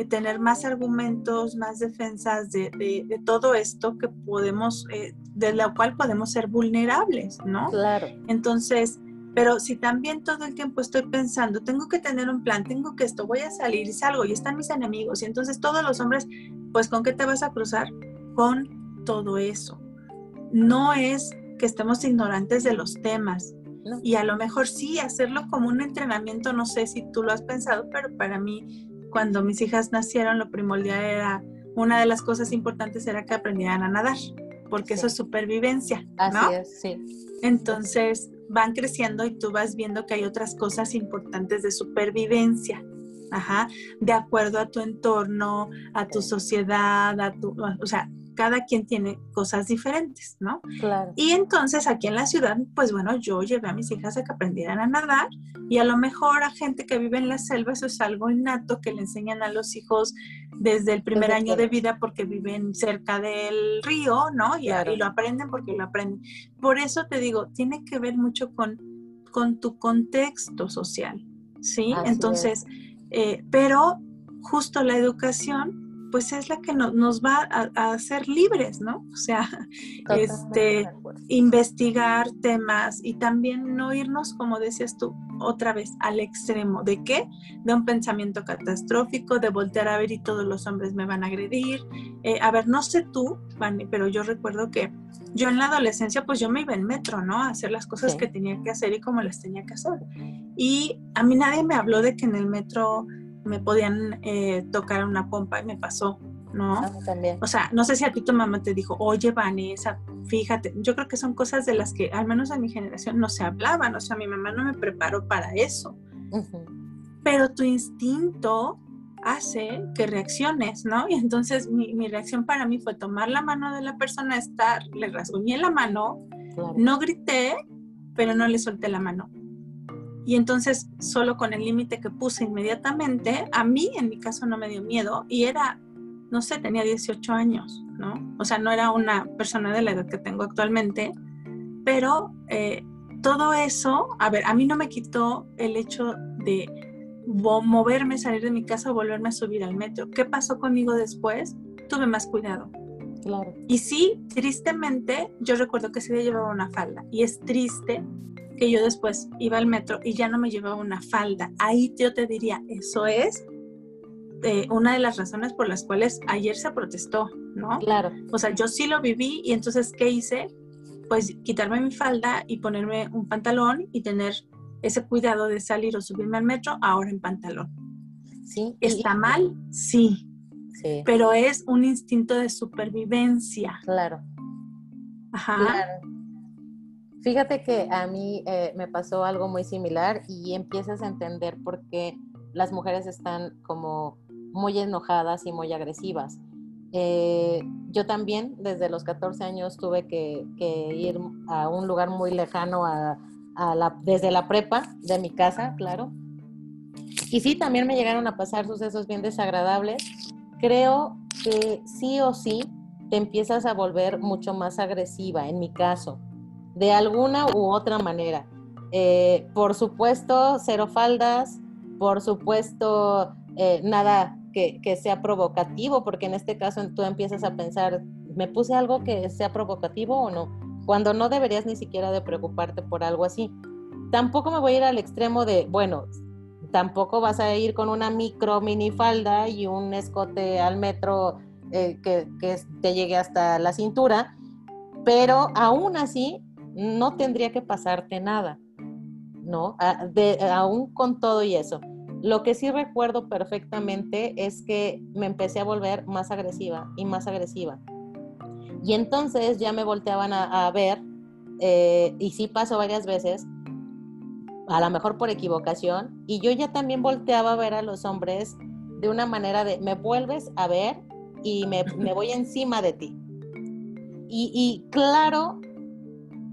eh, tener más argumentos, más defensas de, todo esto que podemos, eh, de la cual podemos ser vulnerables, ¿no? Claro. Entonces, pero si también todo el tiempo estoy pensando, tengo que tener un plan, tengo que esto, voy a salir y salgo y están mis enemigos, y entonces todos los hombres, pues ¿con qué te vas a cruzar? Con todo eso. No es que estemos ignorantes de los temas. Y a lo mejor sí, hacerlo como un entrenamiento, no sé si tú lo has pensado, pero para mí, cuando mis hijas nacieron, lo primordial era, una de las cosas importantes era que aprendieran a nadar, porque eso es supervivencia. Así es, sí. Entonces van creciendo y tú vas viendo que hay otras cosas importantes de supervivencia. Ajá, de acuerdo a tu entorno, a tu sociedad, a tu, o sea, cada quien tiene cosas diferentes, ¿no? Claro. Y entonces aquí en la ciudad, pues bueno, yo llevé a mis hijas a que aprendieran a nadar y a lo mejor a gente que vive en la selva eso es algo innato que le enseñan a los hijos desde el primer año de vida porque viven cerca del río, ¿no? Y, lo aprenden porque lo aprenden. Por eso te digo, tiene que ver mucho con, con tu contexto social, ¿sí? entonces, eh, pero justo la educación pues es la que nos va a, hacer libres, ¿no? O sea, <laughs> este, investigar temas y también no irnos, como decías tú, otra vez al extremo. ¿De qué? De un pensamiento catastrófico, de voltear a ver y todos los hombres me van a agredir. Eh, a ver, no sé tú, pero yo recuerdo que yo en la adolescencia, pues yo me iba en metro, ¿no? A hacer las cosas que tenía que hacer y como las tenía que hacer. Y a mí nadie me habló de que en el metro me podían eh, tocar una pompa y me pasó, ¿no? también. O sea, no sé si a ti tu mamá te dijo, oye, Vanessa, fíjate, yo creo que son cosas de las que al menos en mi generación no se hablaban, o sea, mi mamá no me preparó para eso. Pero tu instinto hace que reacciones, ¿no? Y entonces mi, reacción para mí fue tomar la mano de la persona, estar, le rasguñé la mano, no grité, pero no le solté la mano. Y entonces, solo con el límite que puse inmediatamente, a mí en mi caso no me dio miedo y era, no sé, tenía 18 años, ¿no? O sea, no era una persona de la edad que tengo actualmente, pero eh, todo eso, a ver, a mí no me quitó el hecho de moverme, salir de mi casa volverme a subir al metro. ¿Qué pasó conmigo después? Tuve más cuidado. Claro. Y sí, tristemente, yo recuerdo que ese día llevaba una falda y es triste que yo después iba al metro y ya no me llevaba una falda. Ahí yo te diría, eso es eh, una de las razones por las cuales ayer se protestó, ¿no? Claro. O sea, yo sí lo viví y entonces, ¿qué hice? Pues quitarme mi falda y ponerme un pantalón y tener ese cuidado de salir o subirme al metro ahora en pantalón. Sí. ¿Está mal? Sí. Sí. Pero es un instinto de supervivencia. Claro. Ajá. Claro. Fíjate que a mí eh, me pasó algo muy similar y empiezas a entender por qué las mujeres están como muy enojadas y muy agresivas. Eh, yo también desde los 14 años tuve que, ir a un lugar muy lejano desde la prepa de mi casa, claro. Y sí, también me llegaron a pasar sucesos bien desagradables. Creo que sí o sí te empiezas a volver mucho más agresiva, en mi caso de alguna u otra manera. Eh, por supuesto, cero faldas, por supuesto, eh, nada que, sea provocativo, porque en este caso tú empiezas a pensar, ¿me puse algo que sea provocativo o no? Cuando no deberías ni siquiera de preocuparte por algo así. Tampoco me voy a ir al extremo de, bueno, tampoco vas a ir con una micro mini falda y un escote al metro eh, que, que te llegue hasta la cintura, pero aún así no tendría que pasarte nada, ¿no? aún con todo y eso. Lo que sí recuerdo perfectamente es que me empecé a volver más agresiva y más agresiva. Y entonces ya me volteaban a, ver, eh, y sí pasó varias veces, a lo mejor por equivocación, y yo ya también volteaba a ver a los hombres de una manera de, me vuelves a ver y me, voy <laughs> encima de ti. Y, y, claro,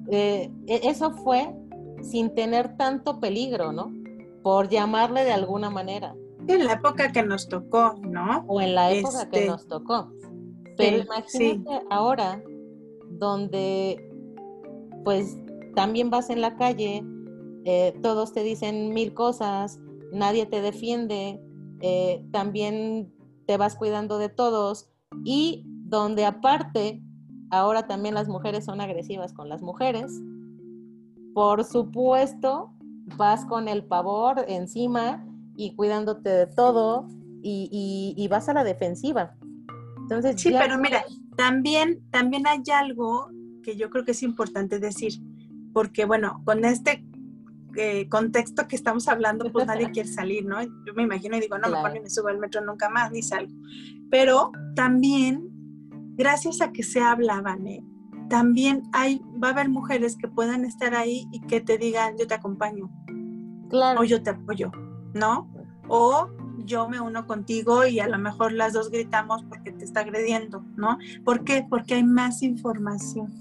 eh, e, eso fue sin tener tanto peligro, ¿no? Por llamarle de alguna manera. En la época que nos tocó, ¿no? O en la época que este, nos tocó. Pero imagínate ahora, donde pues también vas en la calle, eh, todos te dicen mil cosas, nadie te defiende, eh, también te vas cuidando de todos y donde aparte ahora también las mujeres son agresivas con las mujeres, por supuesto vas con el pavor encima y cuidándote de todo y, vas a la defensiva. Entonces, sí, pero mira, también, también hay algo que yo creo que es importante decir, porque bueno, con este eh, contexto que estamos hablando, pues nadie <laughs> quiere salir, ¿no? Yo me imagino y digo, no, mejor ni me subo al metro nunca más, ni salgo. Pero también, gracias a que se habla, Vane, también hay, va a haber mujeres que puedan estar ahí y que te digan, yo te acompaño. Claro. O yo te apoyo, ¿no? O yo me uno contigo y a lo mejor las dos gritamos porque te está agrediendo, ¿no? ¿Por qué? Porque hay más información.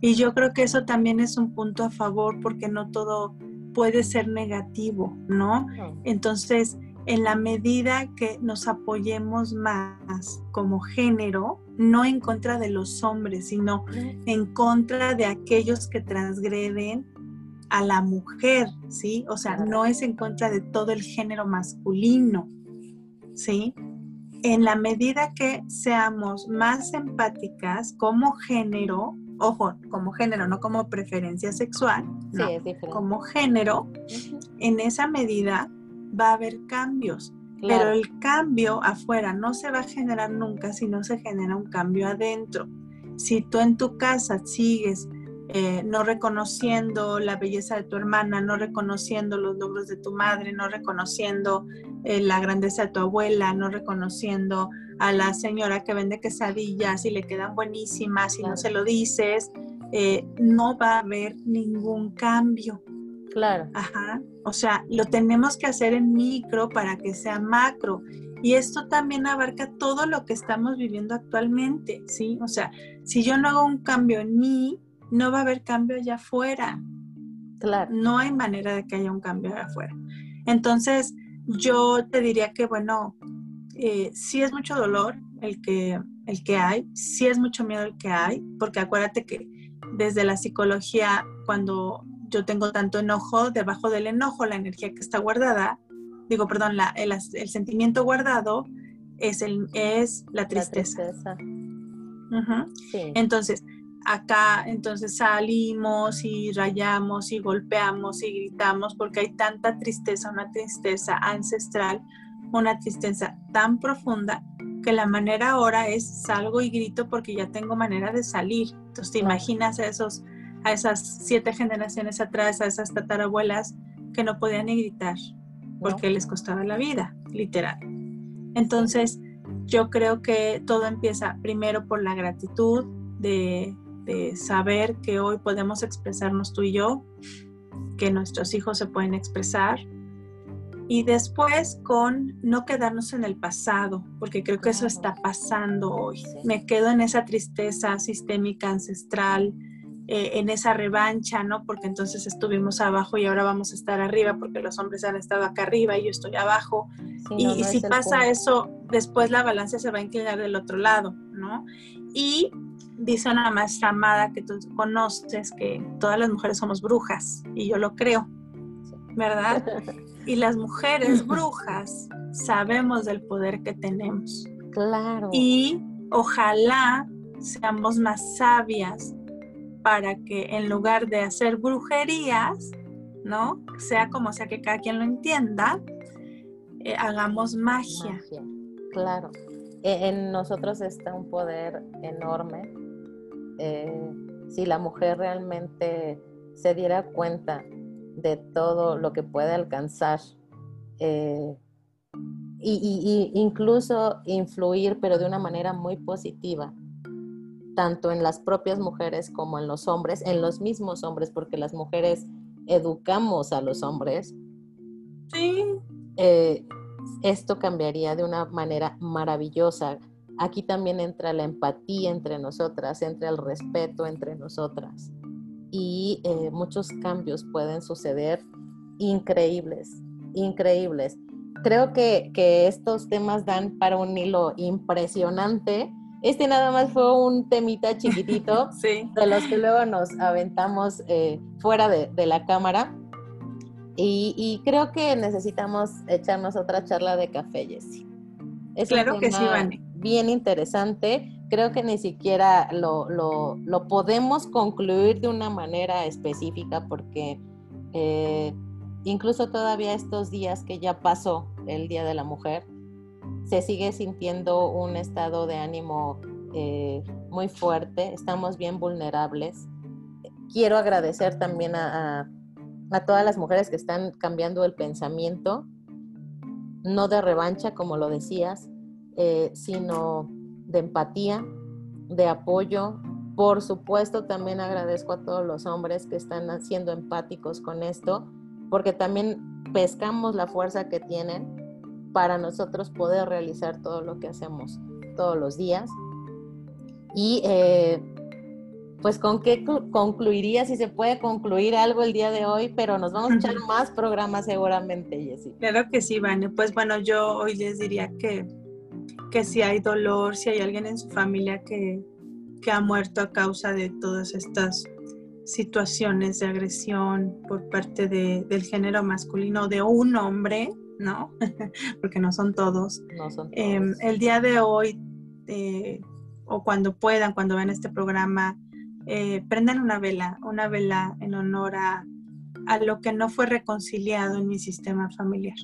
Y yo creo que eso también es un punto a favor porque no todo puede ser negativo, ¿no? Entonces, en la medida que nos apoyemos más como género, no en contra de los hombres, sino en contra de aquellos que transgreden a la mujer, ¿sí? O sea, no es en contra de todo el género masculino, ¿sí? En la medida que seamos más empáticas como género, ojo, como género, no como preferencia sexual, como género, en esa medida va a haber cambios. Pero el cambio afuera no se va a generar nunca si no se genera un cambio adentro. Si tú en tu casa sigues eh, no reconociendo la belleza de tu hermana, no reconociendo los logros de tu madre, no reconociendo eh, la grandeza de tu abuela, no reconociendo a la señora que vende quesadillas y le quedan buenísimas y no se lo dices, eh, no va a haber ningún cambio. Claro. Ajá. O sea, lo tenemos que hacer en micro para que sea macro. Y esto también abarca todo lo que estamos viviendo actualmente, ¿sí? O sea, si yo no hago un cambio en mí, no va a haber cambio allá afuera. Claro. No hay manera de que haya un cambio allá afuera. Entonces, yo te diría que, bueno, eh, sí es mucho dolor el que, el que hay, sí es mucho miedo el que hay, porque acuérdate que desde la psicología, cuando yo tengo tanto enojo, debajo del enojo, la energía que está guardada, digo, perdón, la, el, sentimiento guardado es, el, es la tristeza. Entonces, acá entonces salimos y rayamos y golpeamos y gritamos porque hay tanta tristeza, una tristeza ancestral, una tristeza tan profunda que la manera ahora es salgo y grito porque ya tengo manera de salir. Entonces te imaginas esos, a esas siete generaciones atrás, a esas tatarabuelas que no podían ni gritar porque les costaba la vida, literal. Entonces yo creo que todo empieza primero por la gratitud de de saber que hoy podemos expresarnos tú y yo, que nuestros hijos se pueden expresar. Y después con no quedarnos en el pasado, porque creo que eso está pasando hoy. Me quedo en esa tristeza sistémica ancestral, eh, en esa revancha, ¿no? Porque entonces estuvimos abajo y ahora vamos a estar arriba porque los hombres han estado acá arriba y yo estoy abajo. y, si pasa eso, después la balanza se va a inclinar del otro lado, ¿no? Y dice una maestra amada que tú conoces que todas las mujeres somos brujas y yo lo creo, ¿verdad? <laughs> Y las mujeres brujas sabemos del poder que tenemos. Claro. Y ojalá seamos más sabias para que en lugar de hacer brujerías, ¿no? Sea como sea que cada quien lo entienda, eh, hagamos magia. Claro. E, en nosotros está un poder enorme eh, si la mujer realmente se diera cuenta de todo lo que puede alcanzar eh, y, incluso influir, pero de una manera muy positiva, tanto en las propias mujeres como en los hombres, en los mismos hombres, porque las mujeres educamos a los hombres. Sí. Eh, esto cambiaría de una manera maravillosa. Aquí también entra la empatía entre nosotras, entra el respeto entre nosotras y eh, muchos cambios pueden suceder increíbles, increíbles. Creo que, estos temas dan para un hilo impresionante, Este nada más fue un temita chiquitito <laughs> de los que luego nos aventamos eh, fuera de, la cámara. Y, creo que necesitamos echarnos otra charla de café, Jessie. Es claro que sí, Vane. Bien interesante. Creo que ni siquiera lo, lo, podemos concluir de una manera específica porque eh, incluso todavía estos días que ya pasó el Día de la Mujer, se sigue sintiendo un estado de ánimo eh, muy fuerte, estamos bien vulnerables. Quiero agradecer también a, todas las mujeres que están cambiando el pensamiento, no de revancha, como lo decías, eh, sino de empatía, de apoyo. Por supuesto, también agradezco a todos los hombres que están siendo empáticos con esto, porque también pescamos la fuerza que tienen para nosotros poder realizar todo lo que hacemos todos los días. Y eh, pues con qué concluiría, si se puede concluir algo el día de hoy, pero nos vamos a echar más programas seguramente, Jessy. Claro que sí, Vane. Pues bueno, yo hoy les diría que, que si hay dolor, si hay alguien en su familia que, que ha muerto a causa de todas estas situaciones de agresión por parte de, del género masculino de un hombre, ¿no? <laughs> Porque no son todos. Em, el día de hoy, eh, o cuando puedan, cuando vean este programa, eh, prendan una vela, una vela en honor a, a lo que no fue reconciliado en mi sistema familiar.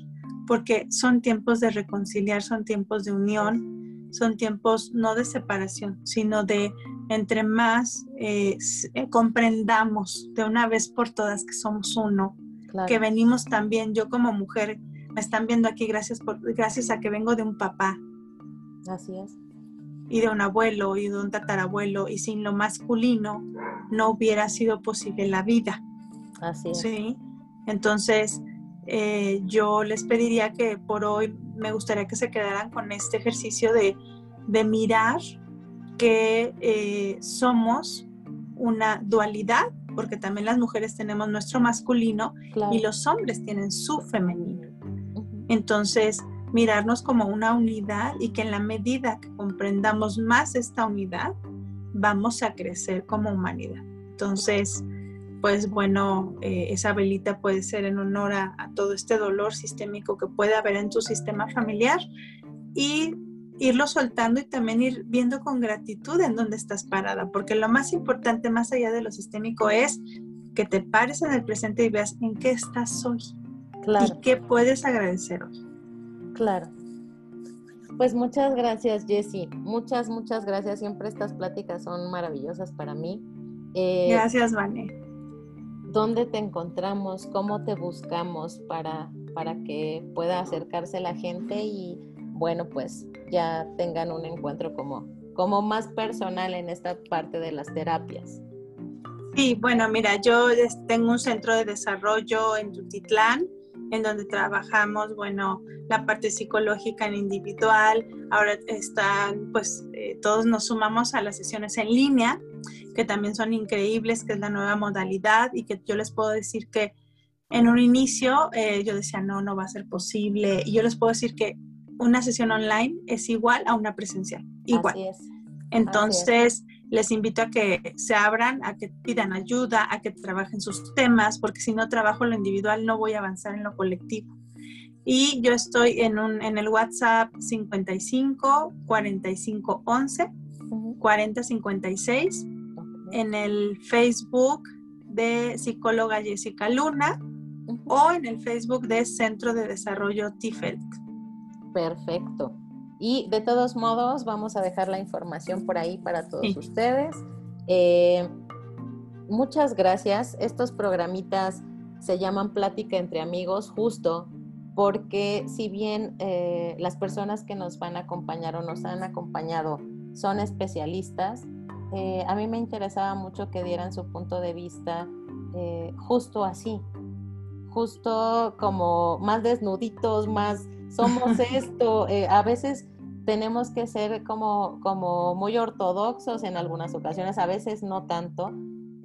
Porque son tiempos de reconciliar, son tiempos de unión, son tiempos no de separación, sino de entre más eh, comprendamos de una vez por todas que somos uno, que venimos también, yo como mujer me están viendo aquí gracias, por, gracias a que vengo de un papá. Así es. Y de un abuelo y de un tatarabuelo. Y sin lo masculino no hubiera sido posible la vida. Así es. Sí. Entonces, eh, yo les pediría que por hoy me gustaría que se quedaran con este ejercicio de, de mirar que eh, somos una dualidad, porque también las mujeres tenemos nuestro masculino y los hombres tienen su femenino. Entonces, mirarnos como una unidad y que en la medida que comprendamos más esta unidad, vamos a crecer como humanidad. Entonces, pues bueno, eh, esa velita puede ser en honor a, todo este dolor sistémico que puede haber en tu sistema familiar y irlo soltando y también ir viendo con gratitud en dónde estás parada, porque lo más importante más allá de lo sistémico es que te pares en el presente y veas en qué estás hoy. ¿Y qué puedes agradecer hoy? Claro. Pues muchas gracias, Jessie. Muchas, muchas gracias. Siempre estas pláticas son maravillosas para mí. Eh, gracias, Vane. ¿Dónde te encontramos? ¿Cómo te buscamos para, para que pueda acercarse la gente y, bueno, pues ya tengan un encuentro como, como más personal en esta parte de las terapias? Sí, bueno, mira, yo tengo un centro de desarrollo en Tutitlán en donde trabajamos, bueno, la parte psicológica en individual. Ahora están, pues, eh, todos nos sumamos a las sesiones en línea, que también son increíbles, que es la nueva modalidad y que yo les puedo decir que en un inicio eh, yo decía, no, no va a ser posible. Y yo les puedo decir que una sesión online es igual a una presencial, igual. Así es. Entonces, les invito a que se abran, a que pidan ayuda, a que trabajen sus temas, porque si no trabajo lo individual no voy a avanzar en lo colectivo. Y yo estoy en, un, en el WhatsApp 55 45 11 40 56, en el Facebook de psicóloga Jessica Luna o en el Facebook de Centro de Desarrollo TIFELT. Perfecto. Y de todos modos, vamos a dejar la información por ahí para todos ustedes. Eh, muchas gracias. Estos programitas se llaman Plática entre amigos justo porque si bien eh, las personas que nos van a acompañar o nos han acompañado son especialistas, eh, a mí me interesaba mucho que dieran su punto de vista justo así, justo como más desnuditos, más somos <laughs> esto. Eh, a veces tenemos que ser como, como muy ortodoxos en algunas ocasiones, a veces no tanto,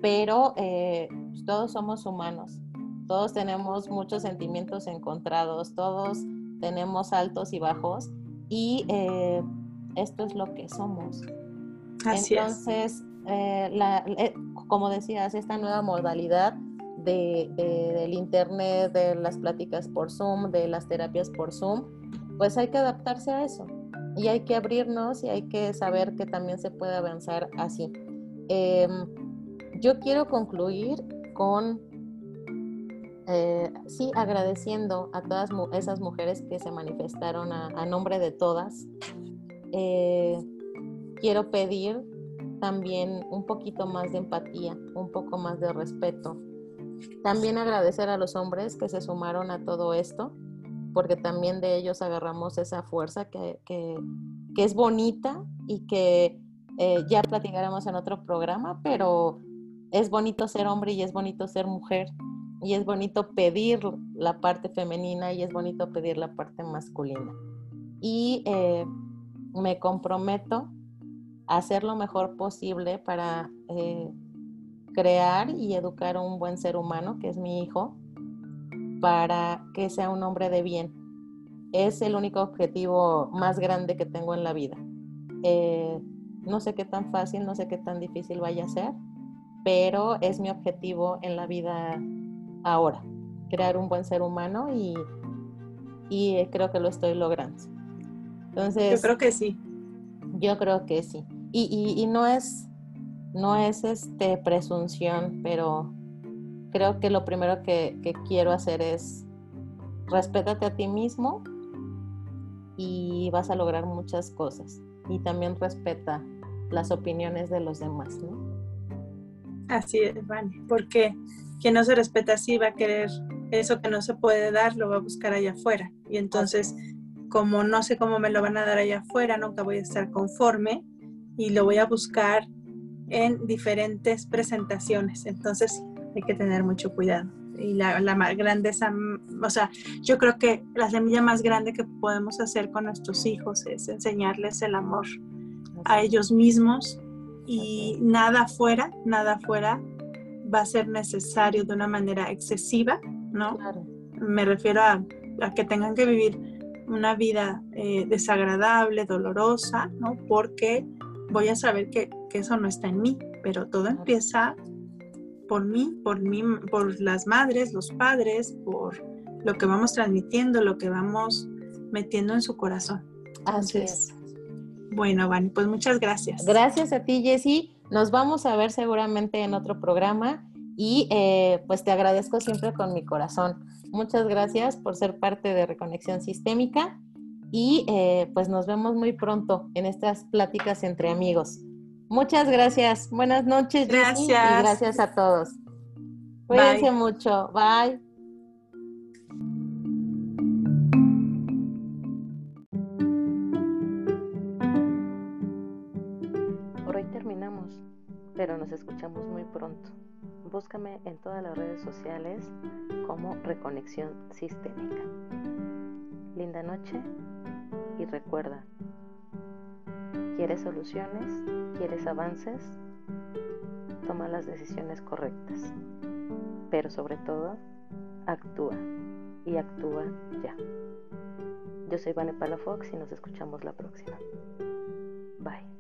pero eh, pues, todos somos humanos, todos tenemos muchos sentimientos encontrados, todos tenemos altos y bajos y eh, esto es lo que somos. Entonces, eh, la, eh, como decías, esta nueva modalidad de, del Internet, de las pláticas por Zoom, de las terapias por Zoom, pues hay que adaptarse a eso y hay que abrirnos y hay que saber que también se puede avanzar así. Em, yo quiero concluir con, eh, sí, agradeciendo a todas esas mujeres que se manifestaron a, nombre de todas. quiero pedir también un poquito más de empatía, un poco más de respeto. También agradecer a los hombres que se sumaron a todo esto, porque también de ellos agarramos esa fuerza que, es bonita y que eh, ya platicaremos en otro programa, pero es bonito ser hombre y es bonito ser mujer y es bonito pedir la parte femenina y es bonito pedir la parte masculina. Y eh, me comprometo hacer lo mejor posible para eh, crear y educar a un buen ser humano, que es mi hijo, para que sea un hombre de bien. Es el único objetivo más grande que tengo en la vida. Eh, no sé qué tan fácil, no sé qué tan difícil vaya a ser, pero es mi objetivo en la vida ahora, crear un buen ser humano y, y creo que lo estoy logrando. Entonces, yo creo que sí. Yo creo que sí. Y, no es, no es este presunción, pero creo que lo primero que, quiero hacer es respétate a ti mismo y vas a lograr muchas cosas. Y también respeta las opiniones de los demás, ¿no? Así es, Vale, porque quien no se respeta así va a querer eso que no se puede dar, lo va a buscar allá afuera. Y entonces, como no sé cómo me lo van a dar allá afuera, nunca voy a estar conforme y lo voy a buscar en diferentes presentaciones. Entonces hay que tener mucho cuidado. Y la, la grandeza, o sea, yo creo que la semilla más grande que podemos hacer con nuestros hijos es enseñarles el amor a ellos mismos y nada fuera, nada fuera va a ser necesario de una manera excesiva, ¿no? Me refiero a, a, que tengan que vivir una vida eh, desagradable, dolorosa, ¿no? Porque voy a saber que, eso no está en mí, pero todo empieza por mí, por mí, por las madres, los padres, por lo que vamos transmitiendo, lo que vamos metiendo en su corazón. Así es. Bueno, Vani, pues muchas gracias. Gracias a ti, Jessy. Nos vamos a ver seguramente en otro programa y eh, pues te agradezco siempre con mi corazón. Muchas gracias por ser parte de Reconexión Sistémica y eh, pues nos vemos muy pronto en estas pláticas entre amigos. Muchas gracias. Buenas noches. Gracias. y gracias a todos. Cuídense mucho. Bye. Por hoy terminamos, pero nos escuchamos muy pronto. Búscame en todas las redes sociales como Reconexión Sistémica. Linda noche y recuerda, ¿quieres soluciones? ¿Quieres avances? Toma las decisiones correctas. Pero sobre todo, actúa y actúa ya. Yo soy Vane Palafox y nos escuchamos la próxima. Bye.